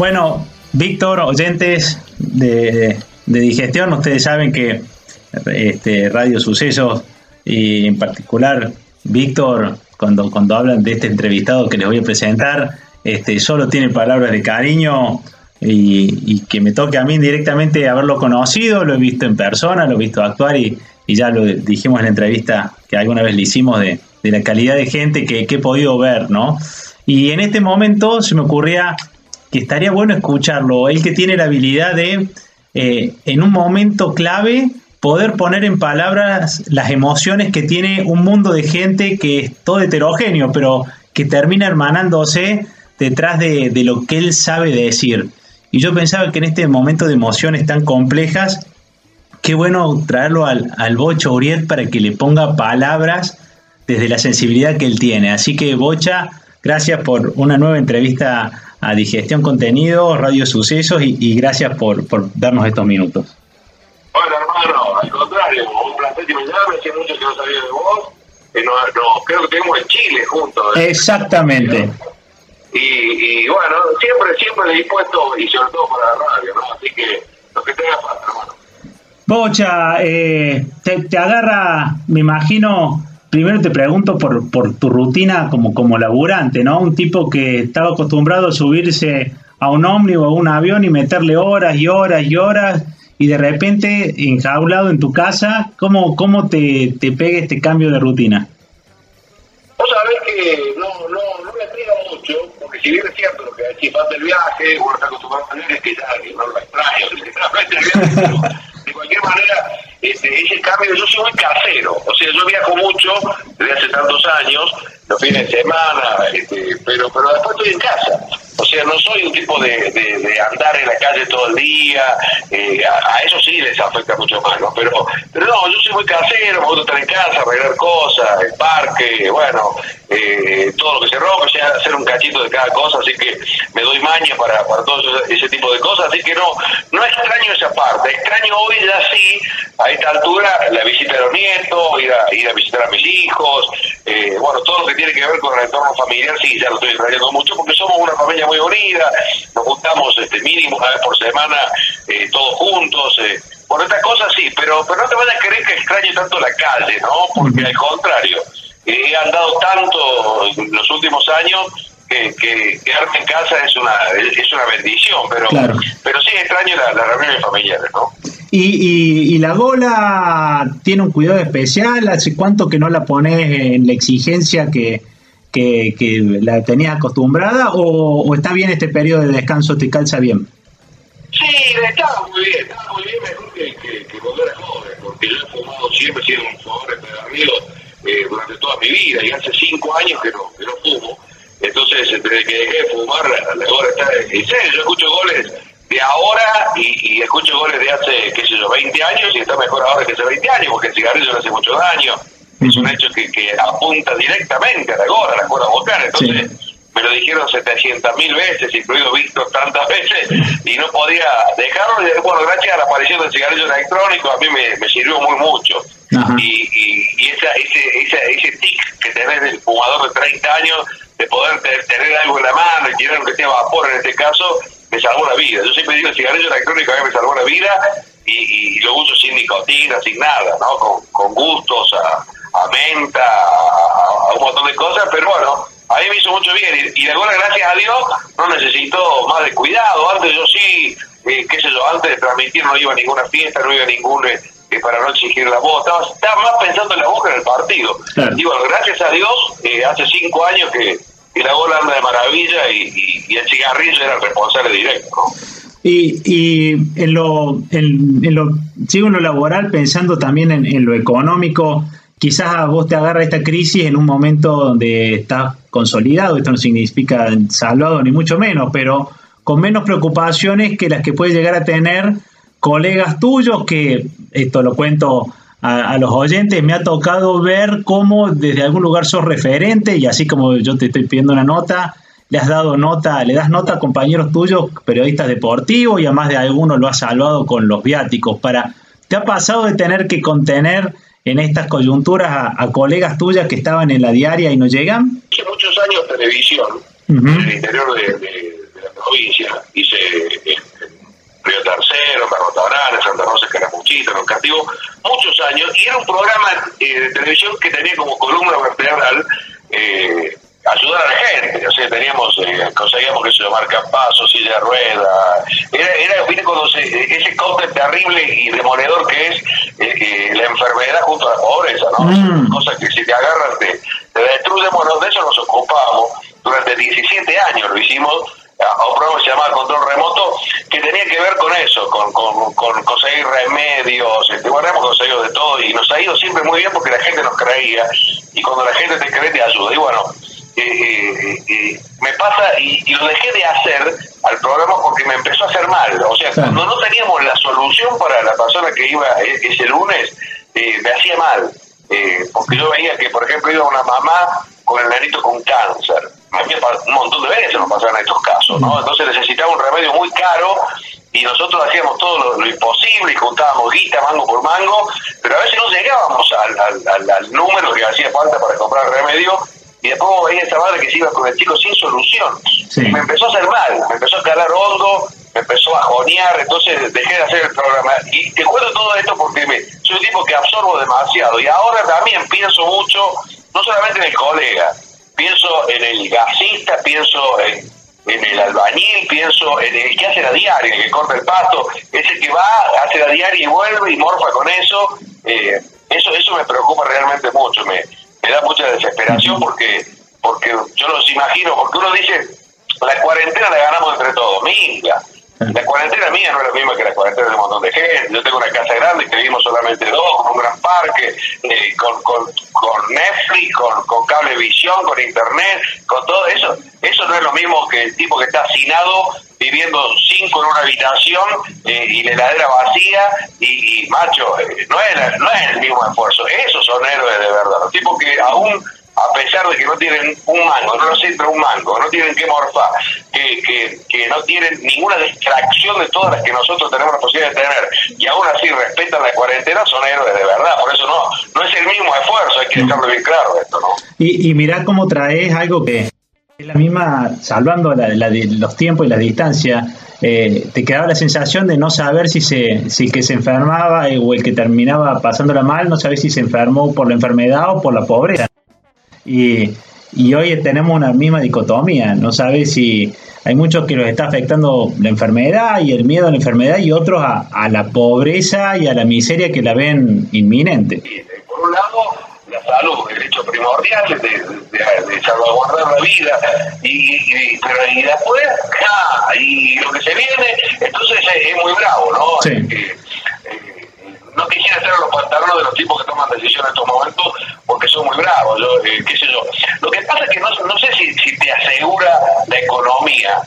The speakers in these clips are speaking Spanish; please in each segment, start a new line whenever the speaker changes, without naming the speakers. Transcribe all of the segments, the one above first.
Bueno, Víctor, oyentes de, digestión, ustedes saben que este, Radio Sucesos y en particular Víctor, cuando, cuando hablan de este entrevistado que les voy a presentar, este, solo tiene palabras de cariño y, que me toque a mí directamente haberlo conocido, lo he visto en persona, lo he visto actuar y, ya lo dijimos en la entrevista que alguna vez le hicimos de, la calidad de gente que, que, he podido ver, ¿no? Y en este momento se me ocurría que estaría bueno escucharlo. Él que tiene la habilidad de, eh, en un momento clave, poder poner en palabras las emociones que tiene un mundo de gente que es todo heterogéneo, pero que termina hermanándose detrás de, lo que él sabe decir. Y yo pensaba que en este momento de emociones tan complejas, qué bueno traerlo al, al Bocha Uriel para que le ponga palabras desde la sensibilidad que él tiene. Así que Bocha, gracias por una nueva entrevista a Digestión Contenido, Radio Sucesos y, gracias por, por, darnos estos minutos.
Bueno, hermano, al contrario, un placer que me llame, hacía mucho que no sabía de vos. Eh, no, creo que tenemos en Chile juntos.
¿eh? Exactamente.
Y, y, bueno, siempre, siempre dispuesto y sobre todo para la radio, ¿no? Así que lo que tenga falta, hermano.
Bocha, eh, te, te agarra, me imagino, primero te pregunto por, por tu rutina como, como laburante, ¿no? Un tipo que estaba acostumbrado a subirse a un ómnibus o a un avión y meterle horas y horas y horas y de repente enjaulado en tu casa, ¿cómo, cómo te, te pega este cambio de rutina?
Vos sabés que no, no, no me pega mucho, porque si bien es cierto lo que decís, pasa el viaje, uno está acostumbrado a tener, que ya no lo extraño, de cualquier manera este, ese cambio, yo soy muy casero, o sea, yo viajo mucho desde hace tantos años, los fines de semana, este, pero, pero después estoy en casa. O sea, no soy un tipo de, andar en la calle todo el día, eh, a, eso sí les afecta mucho más, ¿no? Pero, pero no, yo soy muy casero, me gusta estar en casa, arreglar cosas, el parque, bueno, eh, todo lo que se rompe, o sea, hacer un cachito de cada cosa, así que me doy maña para, para todo ese, tipo de cosas, así que no, no extraño esa parte, extraño hoy ya sí, a esta altura, la visita de los nietos, ir a, ir a visitar a mis hijos, eh, bueno, todo lo que tiene que ver con el entorno familiar, sí, ya lo estoy extrañando mucho, porque somos una familia muy unida, nos juntamos este mínimo una vez por semana eh, todos juntos, eh, por estas cosas sí, pero, pero no te vayas a creer que extrañe tanto la calle, ¿no? Porque al contrario, he andado tanto en los últimos años que, que quedarme en casa es una es una bendición, pero pero sí extraño las la reuniones familiares, ¿no?
Y, y, la gola tiene un cuidado especial, ¿hace cuánto que no la pones en la exigencia que, que, la tenías acostumbrada o, está bien este periodo de descanso, te calza bien?
Sí, estaba muy bien, estaba muy bien, mejor que, que, cuando era joven, porque yo he fumado siempre, he sido un fumador empedernido eh, durante toda mi vida y hace cinco años que no, que no fumo. Entonces, desde que dejé de fumar, la gola está. En serio, yo escucho goles de ahora y, y, escucho goles de hace, qué sé yo, 20 años y está mejor ahora que hace 20 años porque el cigarrillo le hace mucho daño es un hecho que, que apunta directamente a la gorra, a la cuerda vocal. Entonces, me lo dijeron 700 mil veces, incluido Víctor tantas veces, y no podía dejarlo. Y bueno, gracias a la aparición del cigarrillo electrónico, a mí me, me sirvió muy mucho. Y, y, esa, ese, ese, ese tic que tenés del fumador de 30 años, de poder tener algo en la mano y tener que sea vapor en este caso, me salvó la vida. Yo siempre digo, el cigarrillo electrónico a mí me salvó la vida y, y lo uso sin nicotina, sin nada, ¿no? Con, con gustos, a, a menta, a, un montón de cosas, pero bueno, a mí me hizo mucho bien y, de ahora, gracias a Dios, no necesito más de cuidado. Antes yo sí, eh, qué sé yo, antes de transmitir no iba a ninguna fiesta, no iba a ningún... Eh, para no exigir la voz, estaba, más pensando en la boca en el partido. Y bueno, gracias a Dios, eh, hace cinco años que, la bola anda de maravilla y, el cigarrillo era el responsable directo.
Y, y en, lo, en, lo, sigo en lo laboral pensando también en, en lo económico quizás a vos te agarra esta crisis en un momento donde estás consolidado, esto no significa salvado ni mucho menos, pero con menos preocupaciones que las que puede llegar a tener colegas tuyos, que esto lo cuento a, los oyentes, me ha tocado ver cómo desde algún lugar sos referente y así como yo te estoy pidiendo una nota, le has dado nota, le das nota a compañeros tuyos, periodistas deportivos y a más de alguno lo has salvado con los viáticos. Para, ¿Te ha pasado de tener que contener en estas coyunturas a, colegas tuyas que estaban en la diaria y no llegan?
Hace muchos años televisión, en el interior de, de, de, la provincia, hice Río Tercero, en Santa Rosa, Caramuchita, en Cativo, muchos años, y era un programa eh, de televisión que tenía como columna vertebral eh, ayudar a la gente, o sea, teníamos, eh, conseguíamos que se lo marca paso, silla de rueda, era, era viste, cuando ese cóctel terrible y demoledor que es eh, la enfermedad junto a la pobreza, ¿no? Mm. Cosas que si te agarran te, te destruyen, bueno, de eso nos ocupamos, durante 17 años lo hicimos, a un programa que se llamaba Control Remoto, que tenía que ver con eso, con, con, conseguir remedios, este, bueno, hemos conseguido de todo y nos ha ido siempre muy bien porque la gente nos creía y cuando la gente te cree te ayuda. Y bueno, eh, eh, eh, me pasa y, lo dejé de hacer al programa porque me empezó a hacer mal. O sea, cuando no teníamos la solución para la persona que iba ese lunes, me hacía mal. porque yo veía que, por ejemplo, iba una mamá con el nenito con cáncer. un montón de veces nos pasaban estos casos, ¿no? Entonces necesitaba un remedio muy caro y nosotros hacíamos todo lo, imposible y juntábamos guita mango por mango, pero a veces no llegábamos al, al, número que hacía falta para comprar el remedio y después veía esa madre que se iba con el chico sin solución. Y me empezó a hacer mal, me empezó a calar hondo, me empezó a jonear, entonces dejé de hacer el programa. Y te cuento todo esto porque me, soy un tipo que absorbo demasiado y ahora también pienso mucho no solamente en el colega, pienso en el gasista, pienso en, el albañil, pienso en el que hace la diaria, el que corta el pasto, ese que va, hace la diaria y vuelve y morfa con eso. Eh, eso eso me preocupa realmente mucho, me, me da mucha desesperación porque porque yo los imagino, porque uno dice, la cuarentena la ganamos entre todos, minga la cuarentena mía no es la misma que la cuarentena de un montón de gente. Yo tengo una casa grande que vivimos solamente dos, con un gran parque, eh, con, con, con, Netflix, con, con cablevisión, con internet, con todo eso. Eso no es lo mismo que el tipo que está hacinado viviendo cinco en una habitación eh, y la heladera vacía y, macho, eh, no, es, no es el mismo esfuerzo. Esos son héroes de verdad. Los tipos que aún a pesar de que no tienen un mango, no nos entra un mango, no tienen que morfar, que, que, que, no tienen ninguna distracción de todas las que nosotros tenemos la posibilidad de tener, y aún así respetan la cuarentena, son héroes de verdad. Por eso no, no es el mismo esfuerzo, hay que dejarlo bien claro esto, ¿no?
Y, y mirá cómo traes algo que es la misma, salvando la, los tiempos y la distancia, eh, te quedaba la sensación de no saber si, se, si el que se enfermaba o el que terminaba pasándola mal, no sabes si se enfermó por la enfermedad o por la pobreza. Y, y hoy tenemos una misma dicotomía, no sabes si hay muchos que los está afectando la enfermedad y el miedo a la enfermedad y otros a, la pobreza y a la miseria que la ven inminente.
Por un lado, la salud, el derecho primordial de, de, salvaguardar la vida, y, y, pero y después, ah, y lo que se viene, entonces es, muy bravo, ¿no? Sí. Eh, no quisiera hacer los pantalones de los tipos que toman decisiones en estos momentos porque son muy bravos, yo, eh, qué sé yo. Lo que pasa es que no, no sé si, si te asegura la economía.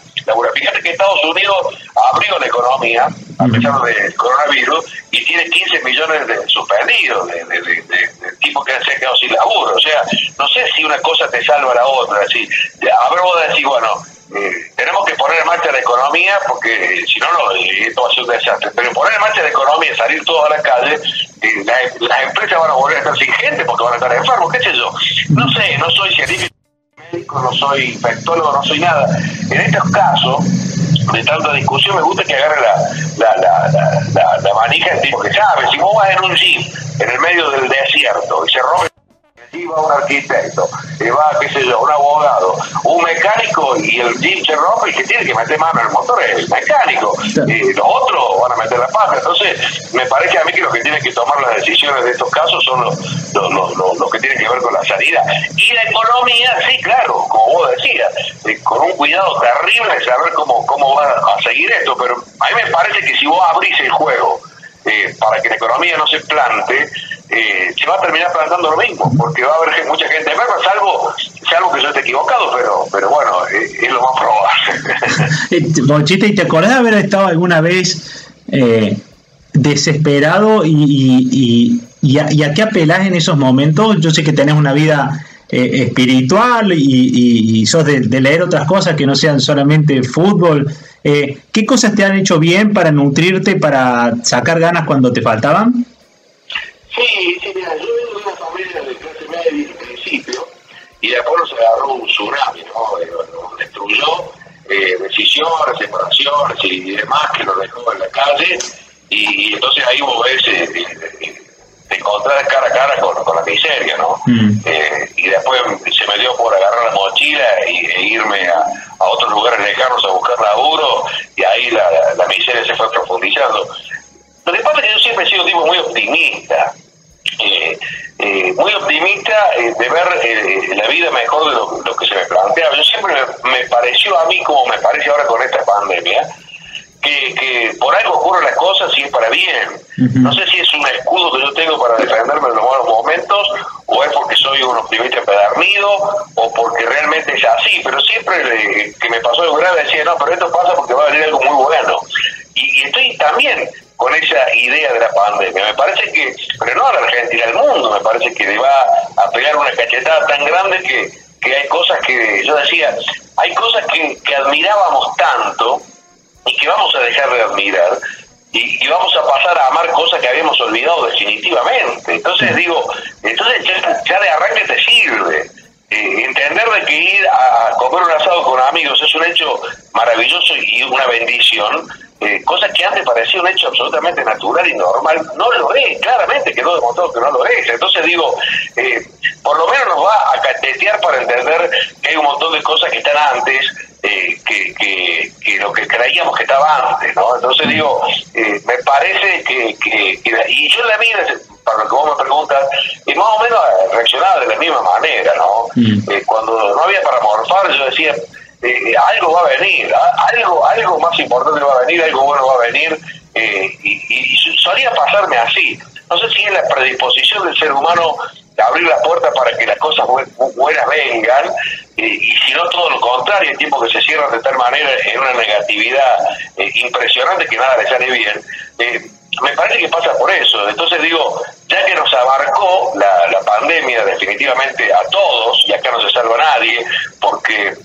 Fíjate que Estados Unidos abrió la economía a pesar del coronavirus y tiene 15 millones de suspendidos, de, de, de, de tipos que se han quedado sin laburo. O sea, no sé si una cosa te salva a la otra. Así, a ver vos decís, bueno, eh, tenemos que poner en marcha la economía porque eh, si no, no eh, esto va a ser un desastre. Pero poner en marcha la economía salir todos a la calle, las empresas van a volver a estar sin gente porque van a estar enfermos, qué sé yo. No sé, no soy científico, médico, no soy infectólogo, no soy nada. En estos casos de tanta discusión, me gusta que agarre la, la, la, la, la manija el tipo que sabe. Si vos vas en un jeep en el medio del desierto y se rompe va un arquitecto, y va, qué sé yo, un abogado, un mecánico y el Jim se rompe y que tiene que meter mano en el motor es el mecánico. Y los otros van a meter la pata. Entonces, me parece a mí que los que tienen que tomar las decisiones de estos casos son los, los, los, los, que tienen que ver con la salida. Y la economía, sí, claro, como vos decías, eh, con un cuidado terrible de saber cómo, cómo va a seguir esto. Pero a mí me parece que si vos abrís el juego eh, para que la economía no se plante, eh, se va a terminar plantando lo mismo, porque va a haber mucha gente enferma, salvo, salvo que yo esté equivocado, pero, pero bueno, eh, es, lo más probable.
Bochita, ¿y te acordás de haber estado alguna vez eh, desesperado y, y, a, qué apelás en esos momentos? Yo sé que tenés una vida espiritual y, sos de, de, leer otras cosas que no sean solamente fútbol. ¿Qué cosas te han hecho bien para nutrirte, para sacar ganas cuando te faltaban?
Sí, sí, mira, yo vengo de una familia de clase media en principio, y después nos agarró un tsunami, ¿no? Eh, nos destruyó. eh, decisiones, separaciones y demás que lo dejó en la calle. Y, entonces ahí vos ves, eh, eh, te encontrás cara a cara con, la miseria, ¿no? Mm. y después se me dio por agarrar la mochila y, e irme a, otros lugares lejanos a buscar laburo y ahí la, la miseria se fue profundizando. Lo que pasa es que yo siempre he sido un tipo muy optimista. Eh, eh, muy optimista eh, de ver la vida mejor de lo, que se me planteaba. Yo siempre me, pareció a mí, como me parece ahora con esta pandemia, que, que por algo ocurren las cosas y es para bien. No sé si es un escudo que yo tengo para defenderme en los malos momentos, o es porque soy un optimista empedernido, o porque realmente es así, pero siempre que me pasó algo grave decía, no, pero esto pasa porque va a venir algo muy bueno. Y, y estoy también con esa idea de la pandemia. Me parece que, pero no a la Argentina, al mundo, me parece que le va a pegar una cachetada tan grande que, que hay cosas que, yo decía, hay cosas que, que admirábamos tanto y que vamos a dejar de admirar y, vamos a pasar a amar cosas que habíamos olvidado definitivamente. Entonces digo, entonces ya, de arranque te sirve. Eh, entender de que ir a comer un asado con amigos es un hecho maravilloso y una bendición, eh, cosa que antes parecía un hecho absolutamente natural y normal, no lo es, claramente quedó demostrado que no lo es. Entonces digo, eh, por lo menos nos va a catetear para entender que hay un montón de cosas que están antes, eh, que, que, lo que creíamos que estaba antes, ¿no? Entonces digo, me parece que, que, y yo en la vida, para lo que vos me preguntas, y más o menos reaccionaba de la misma manera, ¿no? Mm. cuando no había para morfar, yo decía, eh, algo va a venir, algo, algo más importante va a venir, algo bueno va a venir, eh, y, solía pasarme así. No sé si es la predisposición del ser humano de abrir la puerta para que las cosas buenas vengan, y si no todo lo contrario, el tiempo que se cierra de tal manera en una negatividad eh, impresionante que nada le sale bien. me parece que pasa por eso. Entonces digo, ya que nos abarcó la pandemia definitivamente a todos, y acá no se salva nadie, porque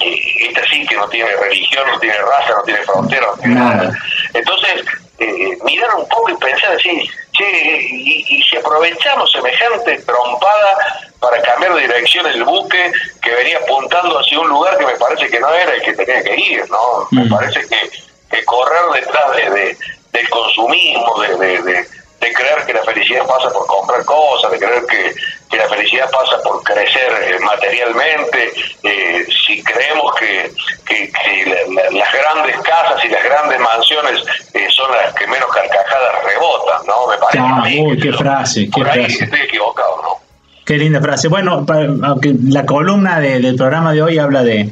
esta sí que no tiene religión, no tiene raza, no tiene frontera, no tiene nada. Entonces, eh, mirar un poco y pensar así, che, y, si aprovechamos semejante trompada para cambiar de dirección el buque que venía apuntando hacia un lugar que me parece que no era el que tenía que ir, ¿no? Me parece que, que correr detrás de, del consumismo, de, de de creer que la felicidad pasa por comprar cosas, de creer que, la felicidad pasa por crecer eh, materialmente, eh, si creemos que, que, las grandes casas y las grandes mansiones eh, son las que menos carcajadas rebotan, ¿no? Me parece.
Ah, uy, qué frase, qué frase.
estoy equivocado, ¿no?
Qué linda frase. Bueno, aunque la columna del programa de hoy habla de,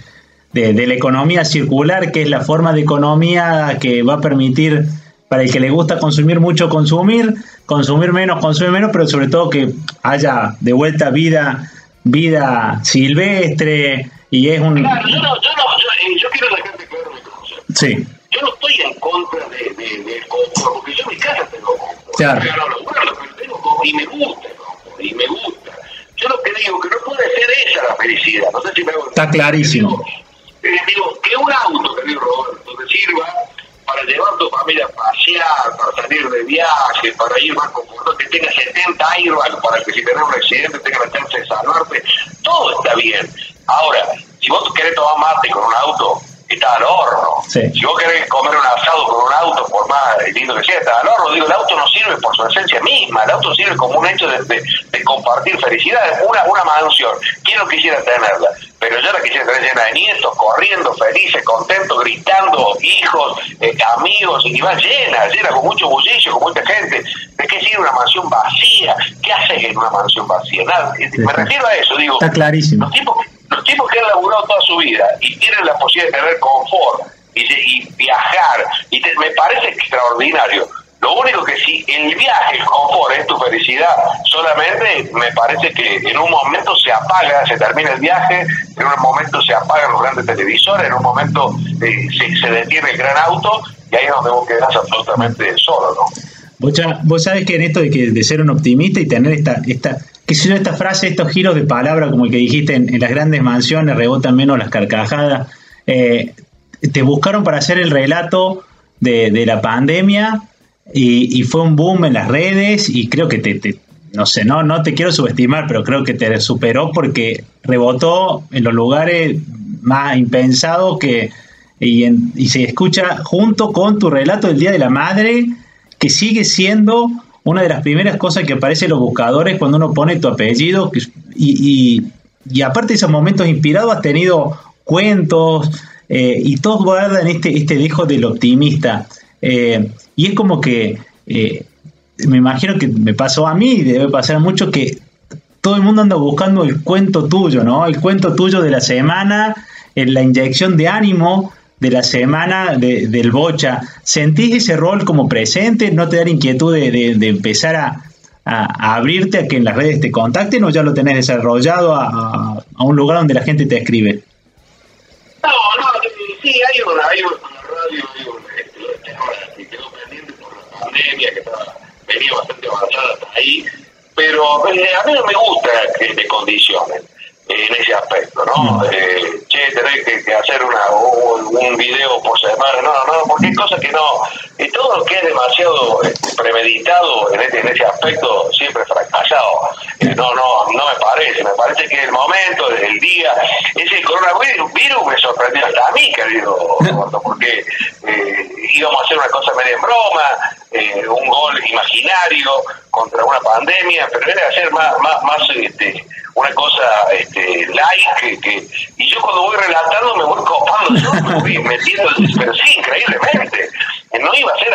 de la economía circular, que es la forma de economía que va a permitir para el que le gusta consumir mucho, consumir, consumir menos, consumir menos, pero sobre todo que haya de vuelta vida, vida silvestre y es un...
Claro, yo, no, yo, no, yo, eh, yo quiero dejarte claro mi concepto.
Sí.
Yo no estoy en contra de, de, del porque yo en mi casa tengo.
Claro.
pero tengo y me gusta y me gusta. Yo lo que digo, que no puede ser esa la felicidad, no sé si me hago...
Está clarísimo.
Digo, eh, digo que un auto, que digo Roberto, te sirva tu familia a pasear, para salir de viaje, para ir más confortable, que tenga 70 airbags para que si tenés un accidente tenga la chance de salvarte. Todo está bien. Ahora, si vos querés tomar mate con un auto, está al horno. Si vos querés comer un asado con un auto, por más lindo que sea, está al horno. Digo, el auto no sirve por su esencia misma, el auto sirve como un hecho de, de, compartir felicidad, una, una mansión. ¿Quién no quisiera tenerla? Pero yo la quisiera tener llena de nietos, corriendo, felices, contentos, gritando, hijos, eh, amigos, y va llena, llena, con mucho bullicio, con mucha gente. ¿De qué sirve una mansión vacía? ¿Qué haces en una mansión vacía? Nada, me refiero a eso, digo.
Está clarísimo.
Los tipos los tipos que han laburado toda su vida y tienen la posibilidad de tener confort y, viajar, y me parece extraordinario. Lo único que si el viaje, el confort es tu felicidad, solamente me parece que en un momento se apaga, se termina el viaje, en un momento se apagan los grandes televisores, en un momento eh, se, detiene el gran auto y ahí es donde vos quedás absolutamente solo, ¿no?
Vos, vos sabés que en esto de, que, de ser un optimista y tener esta, esta que si esta frase, estos giros de palabra, como el que dijiste, en, las grandes mansiones rebotan menos las carcajadas, eh, te buscaron para hacer el relato de, la pandemia y, fue un boom en las redes y creo que te, no sé, no, no te quiero subestimar, pero creo que te superó porque rebotó en los lugares más impensados que, y, y se escucha junto con tu relato del Día de la Madre, que sigue siendo una de las primeras cosas que aparece en los buscadores cuando uno pone tu apellido. Y, y, aparte de esos momentos inspirados, has tenido cuentos eh, y todos guardan este, este dejo del optimista. Eh, y es como que eh, me imagino que me pasó a mí debe pasar mucho que todo el mundo anda buscando el cuento tuyo, ¿no? El cuento tuyo de la semana, la inyección de ánimo de la semana del Bocha. ¿Sentís ese rol como presente? ¿No te da inquietud de, empezar a, abrirte a que en las redes te contacten o ya lo tenés desarrollado a, un lugar donde la gente te escribe?
No, no, sí, hay una, hay una radio, hay un, este, que quedó pendiente por la pandemia, que estaba, venía bastante avanzada hasta ahí, pero eh, a mí no me gusta que te condicionen en ese aspecto, ¿no? Eh, che, tenés que, hacer una, un, video por semana, no, no, porque hay cosas que no, y todo lo que es demasiado este, premeditado en, este, en ese aspecto siempre fracasado. Eh, no, no, no me parece, me parece que el momento, el día, ese coronavirus virus me sorprendió hasta a mí, querido porque eh, íbamos a hacer una cosa media en broma, un gol imaginario contra una pandemia, pero era hacer más, más, más este, una cosa este, like que, y yo cuando voy relatando me voy copando yo me metiendo pero sí increíblemente no iba a ser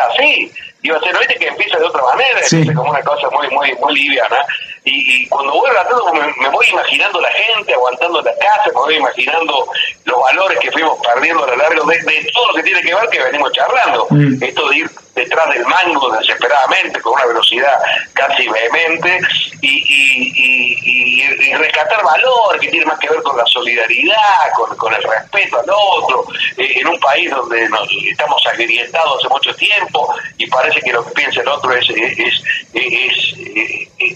así iba a ser viste que empieza de otra manera como una cosa muy muy muy liviana y, cuando voy relatando me, voy imaginando la gente aguantando la casa me voy imaginando los valores que fuimos perdiendo a lo largo de, todo lo que tiene que ver que venimos charlando mm. esto de ir detrás del mango desesperadamente con una velocidad casi vehemente y, y, y, rescatar valor que tiene más que ver con la solidaridad, con, con el respeto al otro, eh, en un país donde nos estamos agrietados hace mucho tiempo y parece que lo que piensa el otro es, es, es,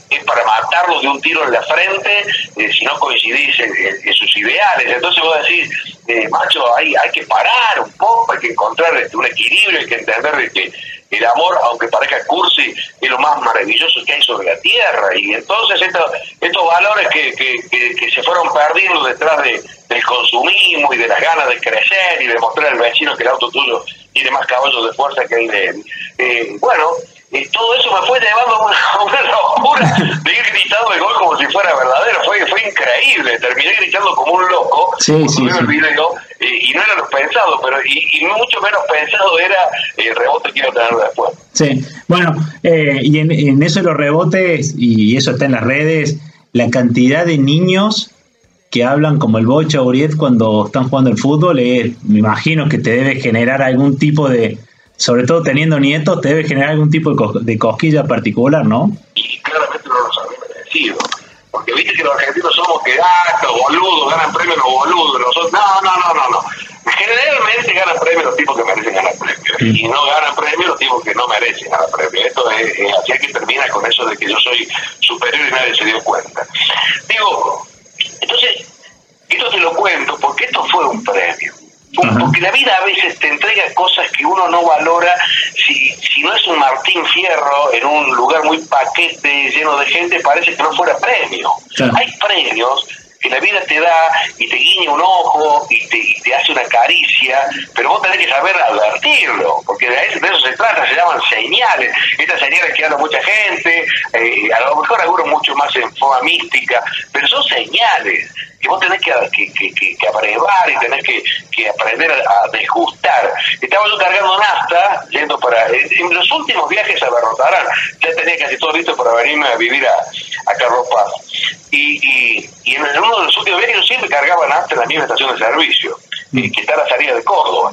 es, para matarlo de un tiro en la frente eh, si no coincidís en, sus ideales. Entonces vos decís, eh, macho, hay, hay que parar un poco, hay que encontrar este, un equilibrio, hay que entender que el amor, aunque parezca cursi, es lo más maravilloso que hay sobre la tierra. Y entonces estos, estos valores que, que, que, se fueron perdiendo detrás de, del consumismo y de las ganas de crecer y de mostrar al vecino que el auto tuyo tiene más caballos de fuerza que el de él. Eh, bueno, y todo eso me fue llevando a una, locura de ir gritando el gol como si fuera verdadero. Fue, fue increíble. Terminé gritando como un loco
sí, el
video y, no era lo pensado, pero y, mucho menos pensado era el rebote que iba a tener después.
Sí, bueno, eh, y en, en eso de los rebotes, y eso está en las redes, la cantidad de niños que hablan como el Bocha Uriet cuando están jugando el fútbol, eh, me imagino que te debe generar algún tipo de, sobre todo teniendo nietos, te debe generar algún tipo de, cosquilla particular, ¿no?
Y claramente no los había merecido. Porque viste que los argentinos somos que los boludos, ganan premios los boludos. Nosotros, no, no, no, no, no. Generalmente ganan premios los tipos que merecen ganar premios. Y no ganan premios los tipos que no merecen ganar premios. Esto es, así que termina con eso de que yo soy superior y nadie se dio cuenta. Digo, entonces, esto te lo cuento porque esto fue un premio. Porque la vida a veces te entrega cosas que uno no valora. Si, si no es un Martín Fierro en un lugar muy paquete lleno de gente, parece que no fuera premio. Hay premios que la vida te da y te guiña un ojo y te, te hace una caricia, pero vos tenés que saber advertirlo, porque de eso, de eso trata, se llaman señales. Estas señales que habla mucha gente, eh, a lo mejor algunos mucho más en forma mística, pero son señales que vos tenés que, que, que, que abrevar y tenés que, que aprender a, desgustar. Estaba yo cargando nafta, yendo para. En, los últimos viajes a Berrotarán, ya tenía casi todo listo para venirme a vivir a, a Carropaz. Y, y, y, en uno de los últimos viajes yo siempre cargaba nafta en la misma estación de servicio, que está a la salida de Córdoba.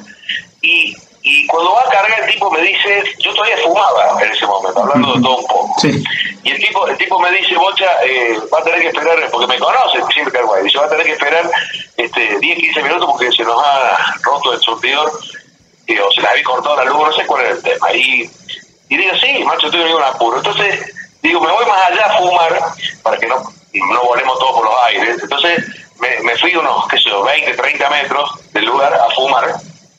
Y y cuando va a cargar el tipo me dice, yo todavía fumaba en ese momento, hablando de todo un poco. Y el tipo, el tipo me dice, Bocha, eh, va a tener que esperar, porque me conoce, siempre cargo ahí, dice, va a tener que esperar este, 10, 15 minutos porque se nos ha roto el surtidor, o se le había cortado la luz, no sé cuál era el tema. Y, y digo, sí, macho, estoy en ningún apuro. Entonces, digo, me voy más allá a fumar, para que no, no volemos todos por los aires. Entonces, me, me fui unos, qué sé yo, 20, 30 metros del lugar a fumar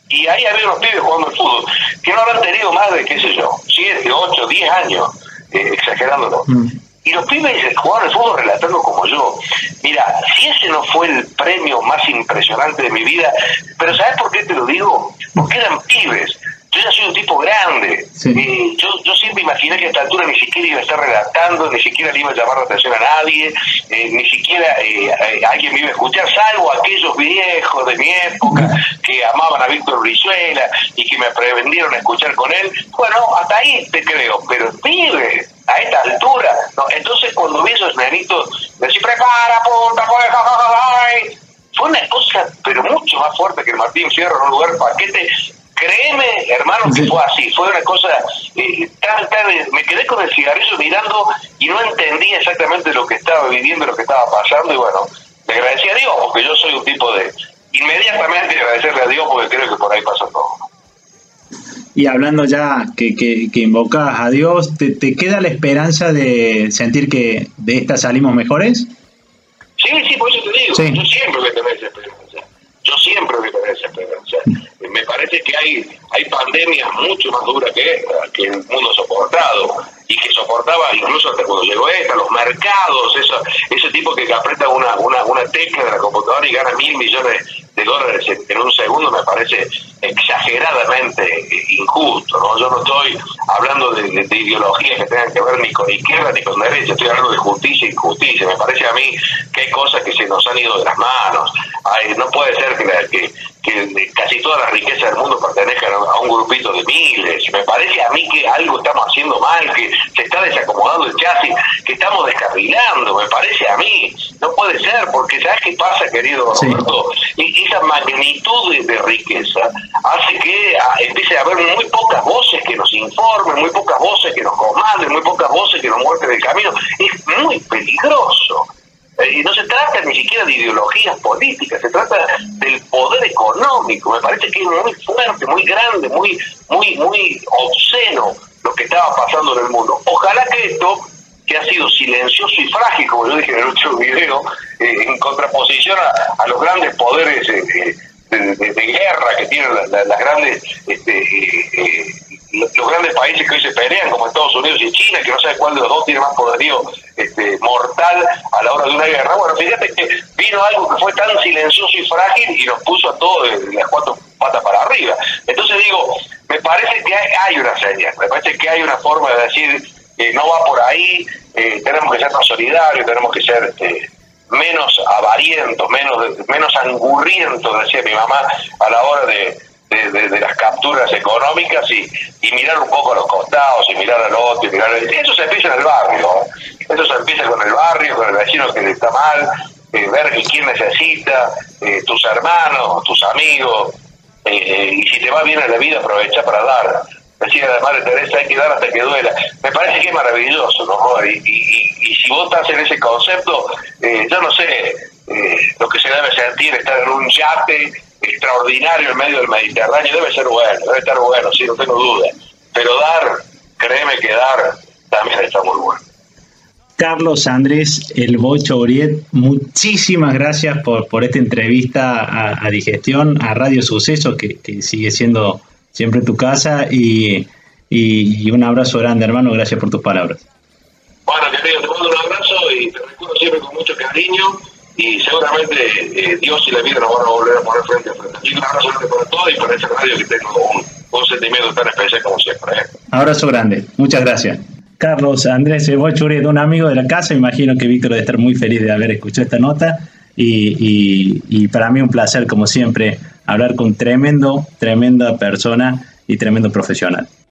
y ahí había unos pibes jugando al fútbol, que no habrán tenido más de, qué sé yo, 7, 8, 10 años, eh, exagerándolo. Mm. y los pibes jugaban el fútbol relatando como yo. Mira, si ese no fue el premio más impresionante de mi vida, pero ¿sabes por qué te lo digo? Porque eran pibes. Yo ya soy un tipo grande. Eh, yo, yo siempre imaginé que a esta altura ni siquiera iba a estar relatando, ni siquiera le iba a llamar la atención a nadie, eh, ni siquiera eh, alguien me iba a escuchar, salvo aquellos viejos de mi época que amaban a Víctor Brizuela y que me prevendieron a escuchar con él. Bueno, hasta ahí te creo, pero pibe, a esta altura. No, entonces cuando vi esos nenitos, decir, prepara, punta, pues, fue una cosa, pero mucho más fuerte que el Martín Fierro en un lugar paquete Créeme, hermano, que fue así. Fue una cosa. Eh, me quedé con el cigarrillo mirando y no entendía exactamente lo que estaba viviendo, lo que estaba pasando. Y bueno, le agradecí a Dios, porque yo soy un tipo de. Inmediatamente agradecerle a Dios, porque creo que por ahí pasó todo.
Y hablando ya que, que, que invocas a Dios, ¿te, ¿te, queda la esperanza de sentir que de esta salimos mejores?
Sí, sí, por eso te digo. Yo siempre voy a tener esa esperanza. Yo siempre voy a tener esa esperanza me parece que hay, hay pandemias mucho más duras que esta, que el mundo ha soportado, y que soportaba incluso hasta cuando llegó esta, los mercados, eso, ese tipo que aprieta una, una, una tecla de la computadora y gana mil millones de dólares en un segundo me parece exageradamente injusto. ¿no? Yo no estoy hablando de, ideologías que tengan que ver ni con izquierda ni con derecha, estoy hablando de justicia y injusticia. Me parece a mí que hay cosas que se nos han ido de las manos. no puede ser que, que, casi todas las riquezas del mundo pertenezcan a un grupito de miles. Me parece a mí que algo estamos haciendo mal, que se está desacomodando el chasis, que estamos descarrilando, me parece a mí. No puede ser, porque ¿sabes qué pasa, querido Roberto? Y, esa magnitud de, riqueza hace que ah, empiece a haber muy pocas voces que nos informen, muy pocas voces que nos comanden, muy pocas voces que nos muestren el camino. Es muy peligroso. Eh, y no se trata ni siquiera de ideologías políticas, se trata del poder económico. Me parece que es muy fuerte, muy grande, muy, muy, muy obsceno lo que estaba pasando en el mundo. Ojalá que esto que ha sido silencioso y frágil, como yo dije en el último video, eh, en contraposición a, los grandes poderes eh, de, guerra que tienen las grandes este, los grandes países que hoy se pelean, como Estados Unidos y China, que no sabe cuál de los dos tiene más poderío este, mortal a la hora de una guerra. Bueno, fíjate que vino algo que fue tan silencioso y frágil y nos puso a todos de las cuatro patas para arriba. Entonces digo, me parece que hay, una señal, me parece que hay una forma de decir, que no va por ahí, eh, tenemos que ser más solidarios, tenemos que ser este, menos avarientos, menos, menos angurrientos, decía mi mamá, a la hora de, de, las capturas económicas y, y, mirar un poco a los costados y mirar al otro y mirar eso se empieza en el barrio ¿eh? eso se empieza con el barrio con el vecino que le está mal eh, ver quién necesita eh, tus hermanos tus amigos y si te va bien en la vida aprovecha para dar decía la madre Teresa hay que dar hasta que duela me parece que es maravilloso ¿no? y, y, y si vos estás en ese concepto yo no sé lo que se debe sentir estar en un yate extraordinario en medio del Mediterráneo, debe ser bueno, debe estar bueno, sí, no tengo duda. Pero dar, créeme que dar también está muy bueno.
Carlos Andrés El Bocho Uriet, muchísimas gracias por, por esta entrevista a, Digestión, a Radio Suceso, que, sigue siendo siempre tu casa, y, y, un abrazo grande, hermano, gracias por tus palabras.
Bueno, querido, te mando un abrazo y te recuerdo siempre con mucho cariño y seguramente eh, Dios y la vida nos van a volver a poner frente a frente. Y un abrazo grande para todos y para esa radio que tengo un, sentimiento tan especial como siempre. ¿eh?
Abrazo grande, muchas gracias. Carlos Andrés Bochuri, de un amigo de la casa, imagino que Víctor debe estar muy feliz de haber escuchado esta nota y, y, y para mí un placer, como siempre, hablar con tremendo, tremenda persona y tremendo profesional.